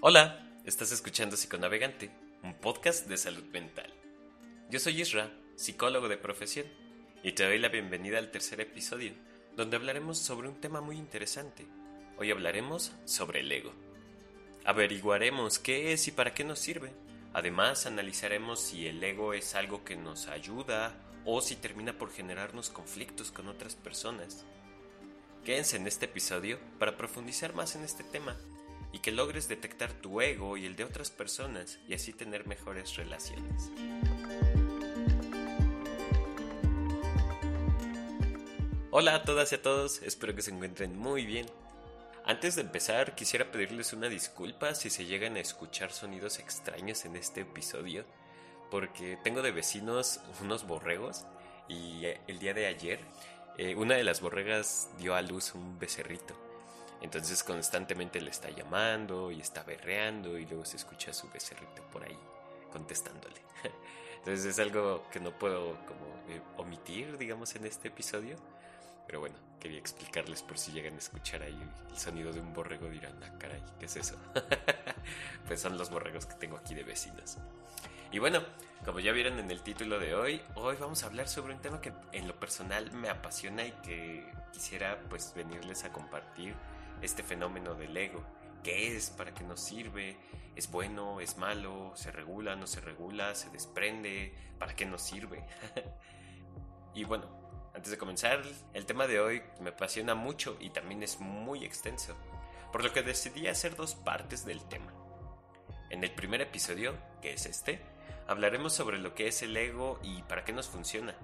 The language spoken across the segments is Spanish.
Hola, estás escuchando Psiconavegante, un podcast de salud mental. Yo soy Isra, psicólogo de profesión, y te doy la bienvenida al tercer episodio, donde hablaremos sobre un tema muy interesante. Hoy hablaremos sobre el ego. Averiguaremos qué es y para qué nos sirve. Además, analizaremos si el ego es algo que nos ayuda o si termina por generarnos conflictos con otras personas. Quédense en este episodio para profundizar más en este tema y que logres detectar tu ego y el de otras personas y así tener mejores relaciones. Hola a todas y a todos, espero que se encuentren muy bien. Antes de empezar, quisiera pedirles una disculpa si se llegan a escuchar sonidos extraños en este episodio, porque tengo de vecinos unos borregos y eh, el día de ayer eh, una de las borregas dio a luz un becerrito. Entonces constantemente le está llamando y está berreando y luego se escucha a su becerrito por ahí contestándole. Entonces es algo que no puedo como eh, omitir, digamos, en este episodio. Pero bueno, quería explicarles por si llegan a escuchar ahí el sonido de un borrego dirán, ah, caray, ¿qué es eso? pues son los borregos que tengo aquí de vecinos. Y bueno, como ya vieron en el título de hoy, hoy vamos a hablar sobre un tema que en lo personal me apasiona y que quisiera pues venirles a compartir este fenómeno del ego. ¿Qué es? ¿Para qué nos sirve? ¿Es bueno? ¿Es malo? ¿Se regula? ¿No se regula? ¿Se desprende? ¿Para qué nos sirve? y bueno, antes de comenzar, el tema de hoy me apasiona mucho y también es muy extenso, por lo que decidí hacer dos partes del tema. En el primer episodio, que es este, hablaremos sobre lo que es el ego y para qué nos funciona,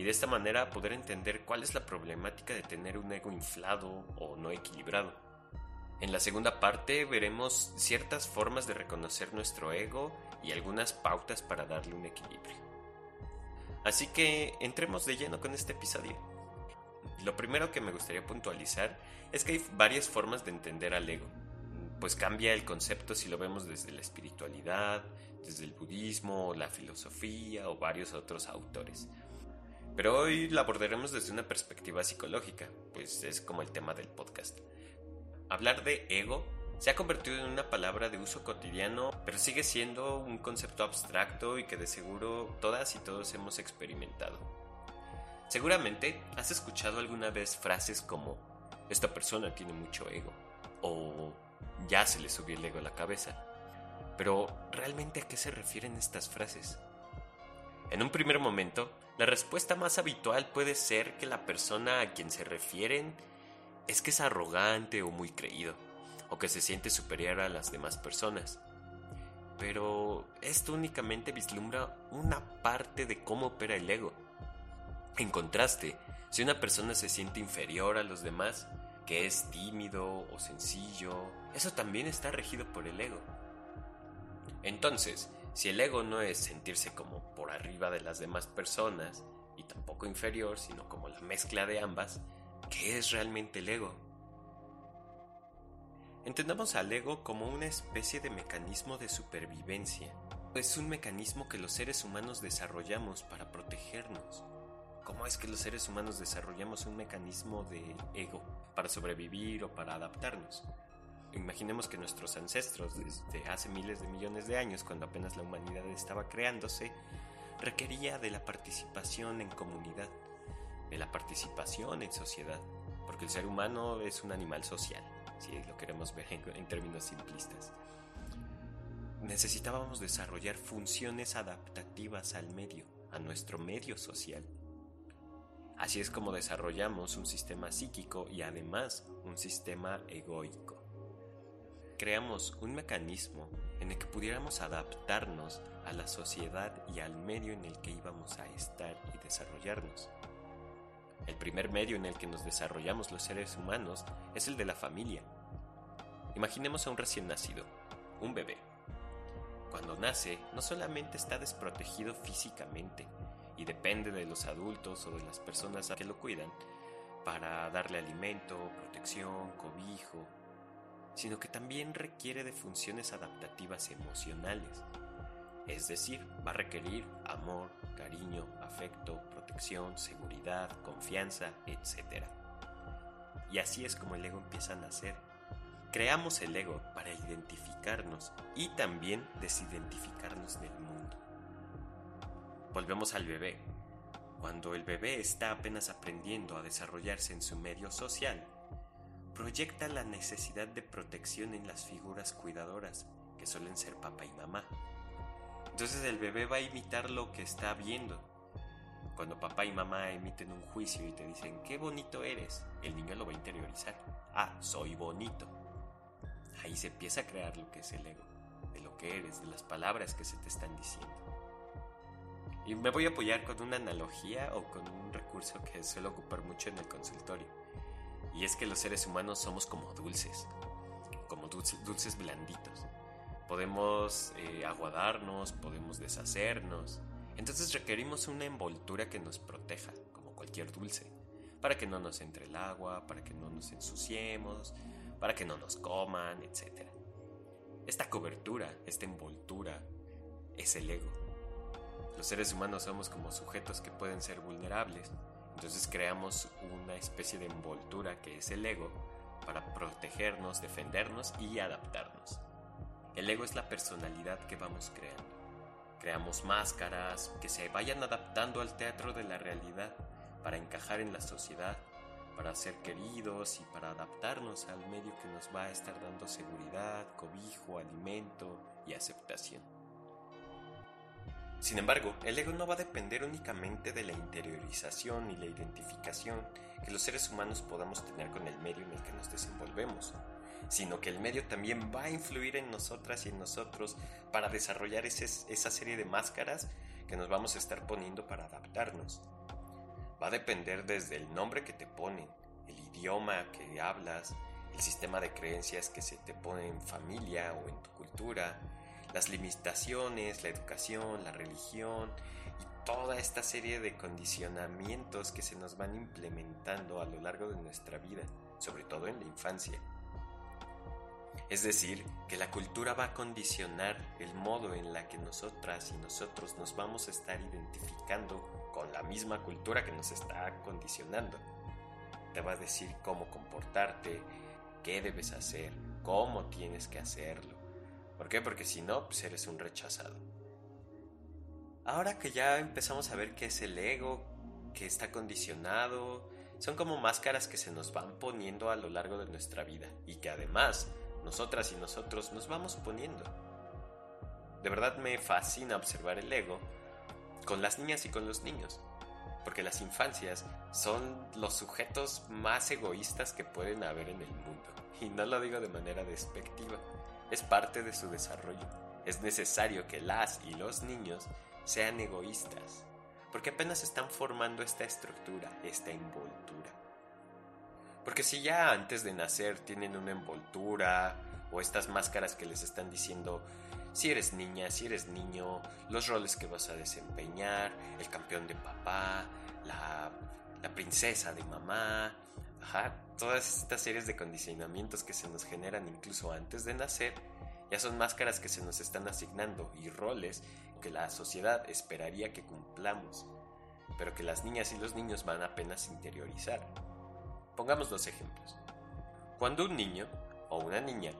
y de esta manera poder entender cuál es la problemática de tener un ego inflado o no equilibrado. En la segunda parte veremos ciertas formas de reconocer nuestro ego y algunas pautas para darle un equilibrio. Así que entremos de lleno con este episodio. Lo primero que me gustaría puntualizar es que hay varias formas de entender al ego, pues cambia el concepto si lo vemos desde la espiritualidad, desde el budismo, la filosofía o varios otros autores. Pero hoy lo abordaremos desde una perspectiva psicológica, pues es como el tema del podcast. Hablar de ego se ha convertido en una palabra de uso cotidiano, pero sigue siendo un concepto abstracto y que de seguro todas y todos hemos experimentado. Seguramente has escuchado alguna vez frases como esta persona tiene mucho ego o ya se le subió el ego a la cabeza. Pero ¿realmente a qué se refieren estas frases? En un primer momento, la respuesta más habitual puede ser que la persona a quien se refieren es que es arrogante o muy creído, o que se siente superior a las demás personas. Pero esto únicamente vislumbra una parte de cómo opera el ego. En contraste, si una persona se siente inferior a los demás, que es tímido o sencillo, eso también está regido por el ego. Entonces, si el ego no es sentirse como por arriba de las demás personas y tampoco inferior, sino como la mezcla de ambas, ¿qué es realmente el ego? Entendamos al ego como una especie de mecanismo de supervivencia. Es un mecanismo que los seres humanos desarrollamos para protegernos. ¿Cómo es que los seres humanos desarrollamos un mecanismo de ego para sobrevivir o para adaptarnos? Imaginemos que nuestros ancestros, desde hace miles de millones de años, cuando apenas la humanidad estaba creándose, requería de la participación en comunidad, de la participación en sociedad, porque el ser humano es un animal social, si lo queremos ver en, términos simplistas. Necesitábamos desarrollar funciones adaptativas al medio, a nuestro medio social. Así es como desarrollamos un sistema psíquico y además un sistema egoico creamos un mecanismo en el que pudiéramos adaptarnos a la sociedad y al medio en el que íbamos a estar y desarrollarnos. El primer medio en el que nos desarrollamos los seres humanos es el de la familia. Imaginemos a un recién nacido, un bebé. Cuando nace, no solamente está desprotegido físicamente y depende de los adultos o de las personas a que lo cuidan para darle alimento, protección, cobijo, sino que también requiere de funciones adaptativas emocionales. Es decir, va a requerir amor, cariño, afecto, protección, seguridad, confianza, etc. Y así es como el ego empieza a nacer. Creamos el ego para identificarnos y también desidentificarnos del mundo. Volvemos al bebé. Cuando el bebé está apenas aprendiendo a desarrollarse en su medio social, proyecta la necesidad de protección en las figuras cuidadoras, que suelen ser papá y mamá. Entonces el bebé va a imitar lo que está viendo. Cuando papá y mamá emiten un juicio y te dicen, qué bonito eres, el niño lo va a interiorizar. Ah, soy bonito. Ahí se empieza a crear lo que es el ego, de lo que eres, de las palabras que se te están diciendo. Y me voy a apoyar con una analogía o con un recurso que suelo ocupar mucho en el consultorio. Y es que los seres humanos somos como dulces, como dulces, blanditos. Podemos eh, aguadarnos, podemos deshacernos. Entonces requerimos una envoltura que nos proteja, como cualquier dulce, para que no nos entre el agua, para que no nos ensuciemos, para que no nos coman, etc. Esta cobertura, esta envoltura, es el ego. Los seres humanos somos como sujetos que pueden ser vulnerables, entonces creamos una especie de envoltura que es el ego para protegernos, defendernos y adaptarnos. El ego es la personalidad que vamos creando. Creamos máscaras que se vayan adaptando al teatro de la realidad para encajar en la sociedad, para ser queridos y para adaptarnos al medio que nos va a estar dando seguridad, cobijo, alimento y aceptación. Sin embargo, el ego no va a depender únicamente de la interiorización y la identificación que los seres humanos podamos tener con el medio en el que nos desenvolvemos, sino que el medio también va a influir en nosotras y en nosotros para desarrollar esa serie de máscaras que nos vamos a estar poniendo para adaptarnos. Va a depender desde el nombre que te ponen, el idioma que hablas, el sistema de creencias que se te pone en familia o en tu cultura, las limitaciones, la educación, la religión y toda esta serie de condicionamientos que se nos van implementando a lo largo de nuestra vida, sobre todo en la infancia. Es decir, que la cultura va a condicionar el modo en la que nosotras y nosotros nos vamos a estar identificando con la misma cultura que nos está condicionando. Te va a decir cómo comportarte, qué debes hacer, cómo tienes que hacerlo. ¿Por qué? Porque si no, pues eres un rechazado. Ahora que ya empezamos a ver qué es el ego, que está condicionado, son como máscaras que se nos van poniendo a lo largo de nuestra vida y que además nosotras y nosotros nos vamos poniendo. De verdad me fascina observar el ego con las niñas y con los niños, porque las infancias son los sujetos más egoístas que pueden haber en el mundo, y no lo digo de manera despectiva es parte de su desarrollo. Es necesario que las y los niños sean egoístas, porque apenas están formando esta estructura, esta envoltura. Porque si ya antes de nacer tienen una envoltura o estas máscaras que les están diciendo si eres niña, si eres niño, los roles que vas a desempeñar, el campeón de papá, la, la princesa de mamá, Todas estas series de condicionamientos que se nos generan incluso antes de nacer, ya son máscaras que se nos están asignando y roles que la sociedad esperaría que cumplamos, pero que las niñas y los niños van apenas a interiorizar. Pongamos dos ejemplos. Cuando un niño o una niña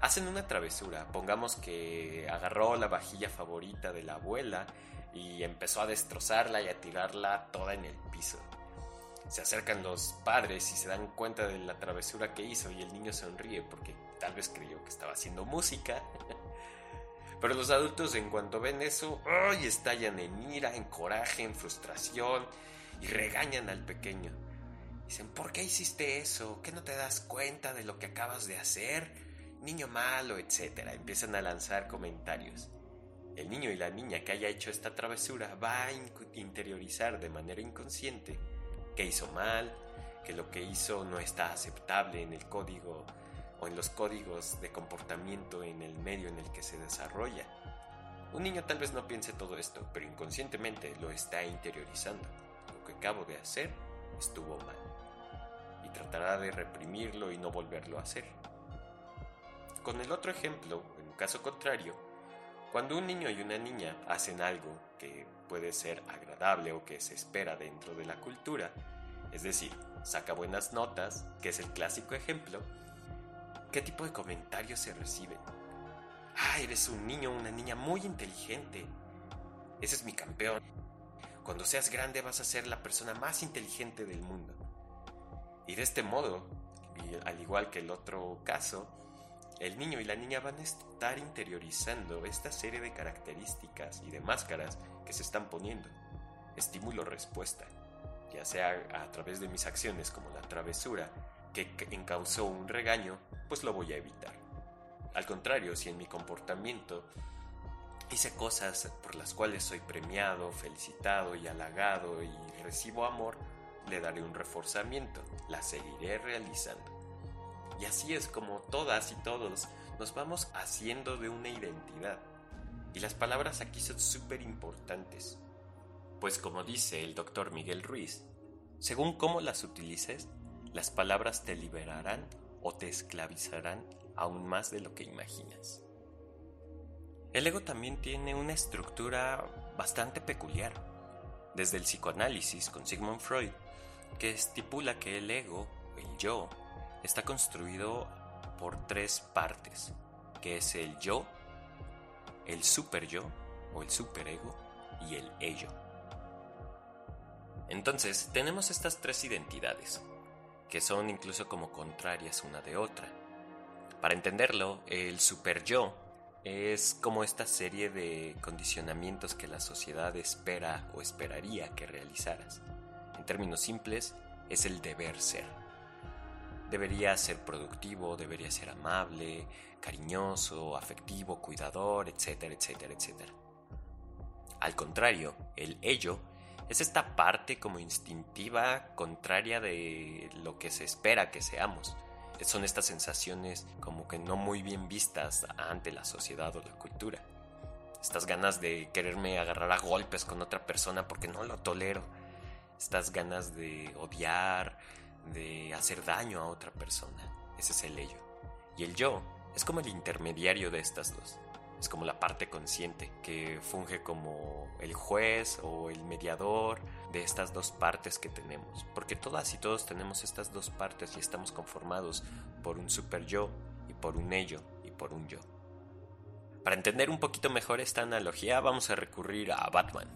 hacen una travesura, pongamos que agarró la vajilla favorita de la abuela y empezó a destrozarla y a tirarla toda en el piso se acercan los padres y se dan cuenta de la travesura que hizo y el niño sonríe porque tal vez creyó que estaba haciendo música. Pero los adultos en cuanto ven eso, ¡ay! estallan en ira, en coraje, en frustración y regañan al pequeño. Dicen, ¿por qué hiciste eso? ¿Qué no te das cuenta de lo que acabas de hacer? Niño malo, etcétera. Empiezan a lanzar comentarios. El niño y la niña que haya hecho esta travesura va a interiorizar de manera inconsciente que hizo mal, que lo que hizo no está aceptable en el código o en los códigos de comportamiento en el medio en el que se desarrolla. Un niño tal vez no piense todo esto, pero inconscientemente lo está interiorizando. Lo que acabo de hacer estuvo mal. Y tratará de reprimirlo y no volverlo a hacer. Con el otro ejemplo, en caso contrario, cuando un niño y una niña hacen algo que puede ser agradable o que se espera dentro de la cultura, es decir, saca buenas notas, que es el clásico ejemplo, ¿Qué tipo de comentarios se reciben? Ah, eres un niño o una niña muy inteligente. Ese es mi campeón. Cuando seas grande vas a ser la persona más inteligente del mundo. Y de este modo, al igual que el otro caso, el niño y la niña van a estar interiorizando esta serie de características y de máscaras que se están poniendo. Estímulo-respuesta, ya sea a través de mis acciones como la travesura, que encausó un regaño, pues lo voy a evitar. Al contrario, si en mi comportamiento hice cosas por las cuales soy premiado, felicitado y halagado y recibo amor, le daré un reforzamiento, la seguiré realizando. Y así es como todas y todos nos vamos haciendo de una identidad. Y las palabras aquí son súper importantes. Pues como dice el doctor Miguel Ruiz, según cómo las utilices, las palabras te liberarán o te esclavizarán aún más de lo que imaginas. El ego también tiene una estructura bastante peculiar, desde el psicoanálisis con Sigmund Freud, que estipula que el ego, el yo, está construido por tres partes, que es el yo, el super yo o el superego y el ello. Entonces, tenemos estas tres identidades, que son incluso como contrarias una de otra. Para entenderlo, el super yo es como esta serie de condicionamientos que la sociedad espera o esperaría que realizaras. En términos simples, es el deber ser. Debería ser productivo, debería ser amable, cariñoso, afectivo, cuidador, etcétera, etcétera, etcétera. Al contrario, el ello es esta parte como instintiva contraria de lo que se espera que seamos. Son estas sensaciones como que no muy bien vistas ante la sociedad o la cultura. Estas ganas de quererme agarrar a golpes con otra persona porque no lo tolero. Estas ganas de odiar, de hacer daño a otra persona. Ese es el ello. Y el yo es como el intermediario de estas dos es como la parte consciente, que funge como el juez o el mediador de estas dos partes que tenemos. Porque todas y todos tenemos estas dos partes y estamos conformados por un super yo y por un ello y por un yo. Para entender un poquito mejor esta analogía vamos a recurrir a Batman.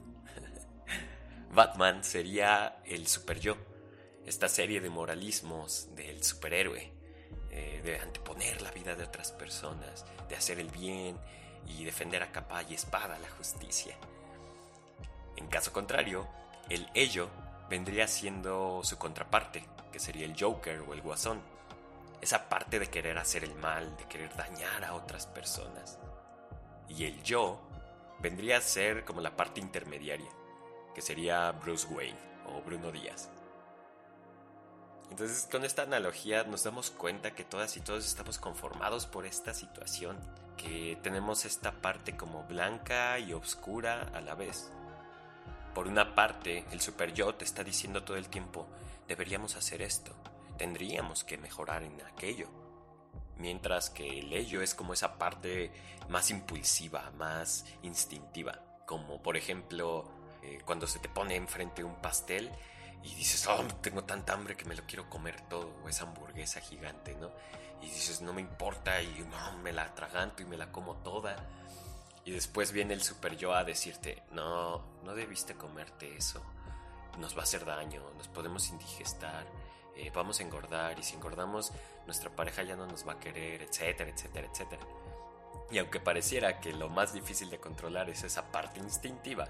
Batman sería el super yo, esta serie de moralismos del superhéroe, eh, de anteponer la vida de otras personas, de hacer el bien, y defender a capa y espada la justicia. En caso contrario, el ello vendría siendo su contraparte, que sería el Joker o el Guasón. Esa parte de querer hacer el mal, de querer dañar a otras personas. Y el yo vendría a ser como la parte intermediaria, que sería Bruce Wayne o Bruno Díaz. Entonces con esta analogía nos damos cuenta que todas y todos estamos conformados por esta situación, que tenemos esta parte como blanca y oscura a la vez. Por una parte, el super yo te está diciendo todo el tiempo, deberíamos hacer esto, tendríamos que mejorar en aquello. Mientras que el ello es como esa parte más impulsiva, más instintiva. Como por ejemplo, eh, cuando se te pone enfrente un pastel y dices, oh, tengo tanta hambre que me lo quiero comer todo, o esa hamburguesa gigante, ¿no? Y dices, no me importa, y no, me la atraganto y me la como toda. Y después viene el super yo a decirte, no, no debiste comerte eso, nos va a hacer daño, nos podemos indigestar, eh, vamos a engordar, y si engordamos, nuestra pareja ya no nos va a querer, etcétera, etcétera, etcétera. Y aunque pareciera que lo más difícil de controlar es esa parte instintiva,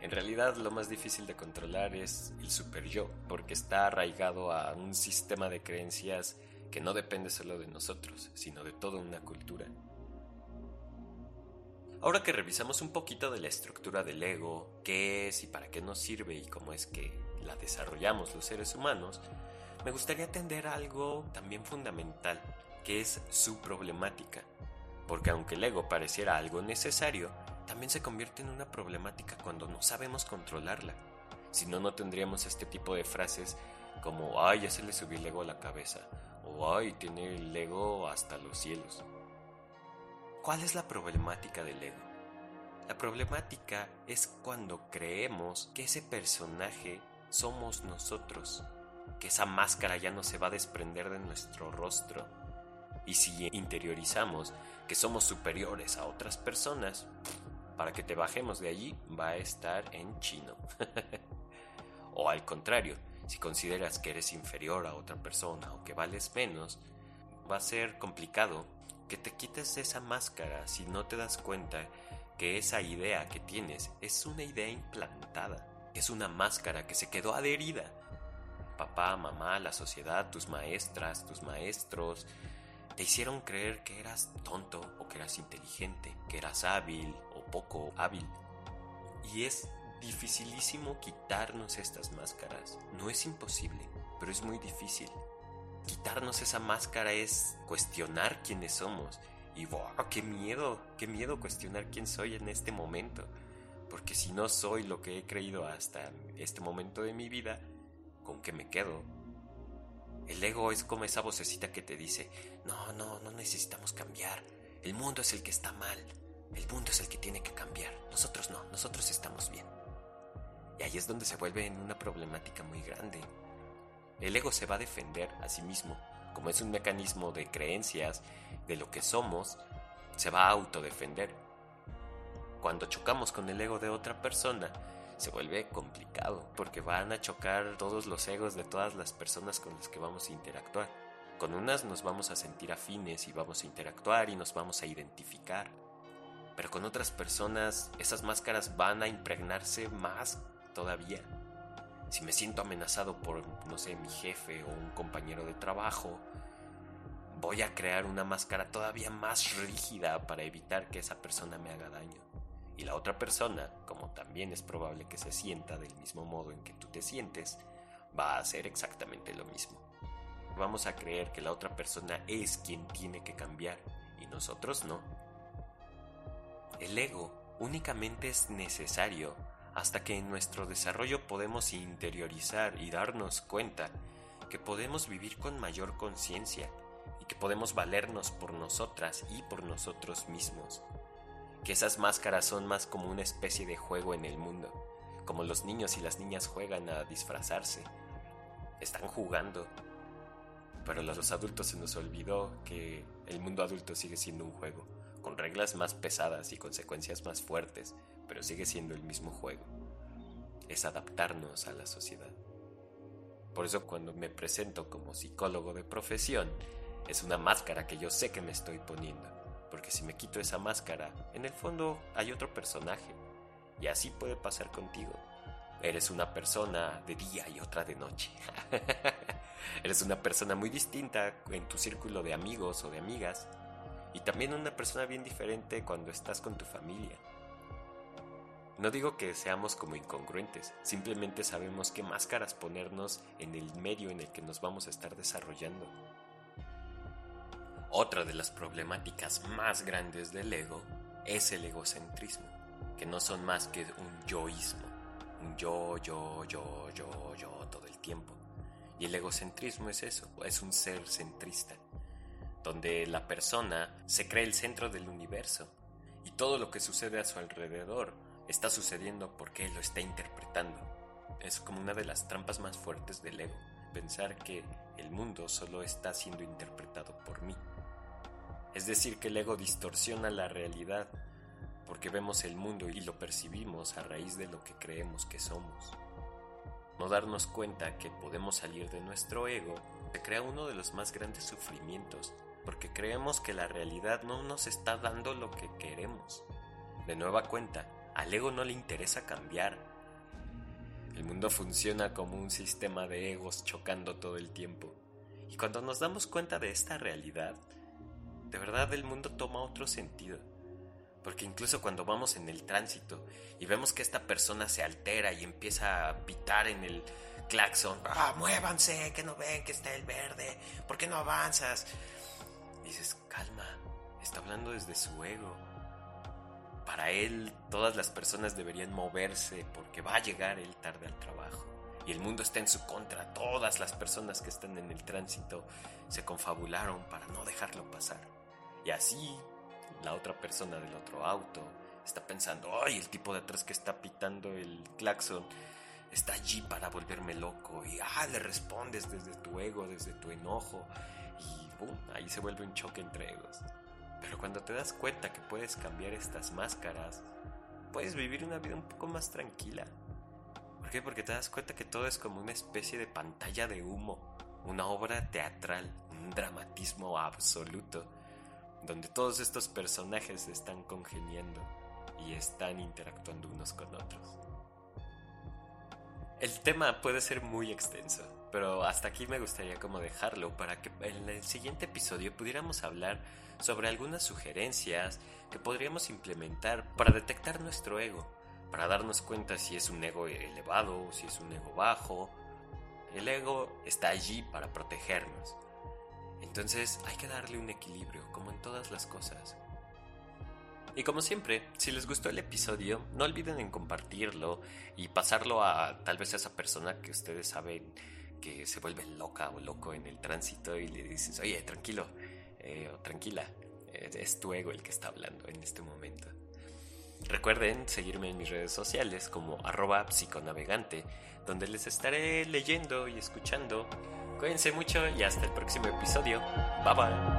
en realidad lo más difícil de controlar es el super yo, porque está arraigado a un sistema de creencias que no depende solo de nosotros, sino de toda una cultura. Ahora que revisamos un poquito de la estructura del ego, qué es y para qué nos sirve y cómo es que la desarrollamos los seres humanos, me gustaría atender algo también fundamental, que es su problemática. Porque aunque el ego pareciera algo necesario, también se convierte en una problemática cuando no sabemos controlarla. Si no, no tendríamos este tipo de frases como, ay, ya se le subió el ego a la cabeza, o ay, tiene el ego hasta los cielos. ¿Cuál es la problemática del ego? La problemática es cuando creemos que ese personaje somos nosotros, que esa máscara ya no se va a desprender de nuestro rostro Y si interiorizamos que somos superiores a otras personas, para que te bajemos de allí va a estar en chino. o al contrario, si consideras que eres inferior a otra persona o que vales menos, va a ser complicado que te quites esa máscara si no te das cuenta que esa idea que tienes es una idea implantada, es una máscara que se quedó adherida. Papá, mamá, la sociedad, tus maestras, tus maestros, te hicieron creer que eras tonto o que eras inteligente, que eras hábil poco hábil. Y es dificilísimo quitarnos estas máscaras. No es imposible, pero es muy difícil. Quitarnos esa máscara es cuestionar quiénes somos. Y wow, qué miedo, qué miedo cuestionar quién soy en este momento. Porque si no soy lo que he creído hasta este momento de mi vida, ¿con qué me quedo? El ego es como esa vocecita que te dice, no, no, no necesitamos cambiar. El mundo es el que está mal. El mundo es el que tiene que cambiar. Nosotros no, nosotros estamos bien. Y ahí es donde se vuelve en una problemática muy grande. El ego se va a defender a sí mismo, como es un mecanismo de creencias, de lo que somos, se va a autodefender. Cuando chocamos con el ego de otra persona, se vuelve complicado, porque van a chocar todos los egos de todas las personas con las que vamos a interactuar. Con unas nos vamos a sentir afines y vamos a interactuar y nos vamos a identificar. Pero con otras personas esas máscaras van a impregnarse más todavía. Si me siento amenazado por, no sé, mi jefe o un compañero de trabajo, voy a crear una máscara todavía más rígida para evitar que esa persona me haga daño. Y la otra persona, como también es probable que se sienta del mismo modo en que tú te sientes, va a hacer exactamente lo mismo. Vamos a creer que la otra persona es quien tiene que cambiar y nosotros no. El ego únicamente es necesario hasta que en nuestro desarrollo podemos interiorizar y darnos cuenta que podemos vivir con mayor conciencia y que podemos valernos por nosotras y por nosotros mismos. Que esas máscaras son más como una especie de juego en el mundo, como los niños y las niñas juegan a disfrazarse. Están jugando. Pero a los adultos se nos olvidó que el mundo adulto sigue siendo un juego, con reglas más pesadas y consecuencias más fuertes, pero sigue siendo el mismo juego. Es adaptarnos a la sociedad. Por eso cuando me presento como psicólogo de profesión, es una máscara que yo sé que me estoy poniendo. Porque si me quito esa máscara, en el fondo hay otro personaje. Y así puede pasar contigo. Eres una persona de día y otra de noche. Eres una persona muy distinta en tu círculo de amigos o de amigas. Y también una persona bien diferente cuando estás con tu familia. No digo que seamos como incongruentes, simplemente sabemos qué máscaras ponernos en el medio en el que nos vamos a estar desarrollando. Otra de las problemáticas más grandes del ego es el egocentrismo, que no son más que un yoísmo, un yo, yo, yo, yo, yo todo el tiempo. Y el egocentrismo es eso, es un ser centrista, donde la persona se cree el centro del universo y todo lo que sucede a su alrededor está sucediendo porque lo está interpretando. Es como una de las trampas más fuertes del ego, pensar que el mundo solo está siendo interpretado por mí. Es decir, que el ego distorsiona la realidad porque vemos el mundo y lo percibimos a raíz de lo que creemos que somos. No darnos cuenta que podemos salir de nuestro ego se crea uno de los más grandes sufrimientos porque creemos que la realidad no nos está dando lo que queremos. De nueva cuenta, al ego no le interesa cambiar. El mundo funciona como un sistema de egos chocando todo el tiempo. Y cuando nos damos cuenta de esta realidad, de verdad el mundo toma otro sentido. Porque incluso cuando vamos en el tránsito y vemos que esta persona se altera y empieza a pitar en el claxon, ¡ah, muévanse! Que no ven que está el verde, ¿por qué no avanzas? Dices, calma, está hablando desde su ego para él todas las personas deberían moverse porque va a llegar él tarde al trabajo. Y el mundo está en su contra. Todas las personas que están en el tránsito se confabularon para no dejarlo pasar. Y así la otra persona del otro auto está pensando, ay, el tipo de atrás que está pitando el claxon está allí para volverme loco. Y ah, le respondes desde tu ego, desde tu enojo. ¡Pum! Ahí se vuelve un choque entre egos. Pero cuando te das cuenta que puedes cambiar estas máscaras, puedes vivir una vida un poco más tranquila. ¿Por qué? Porque te das cuenta que todo es como una especie de pantalla de humo, una obra teatral, un dramatismo absoluto, donde todos estos personajes están congeniando y están interactuando unos con otros. El tema puede ser muy extenso, pero hasta aquí me gustaría como dejarlo para que en el siguiente episodio pudiéramos hablar sobre algunas sugerencias que podríamos implementar para detectar nuestro ego, para darnos cuenta si es un ego elevado o si es un ego bajo. El ego está allí para protegernos. Entonces hay que darle un equilibrio, como en todas las cosas. Y como siempre, si les gustó el episodio, no olviden en compartirlo y pasarlo a tal vez a esa persona que ustedes saben que se vuelve loca o loco en el tránsito y le dices, oye, tranquilo eh, o tranquila, es tu ego el que está hablando en este momento. Recuerden seguirme en mis redes sociales como arroba psiconavegante, donde les estaré leyendo y escuchando. Cuídense mucho y hasta el próximo episodio. Bye bye.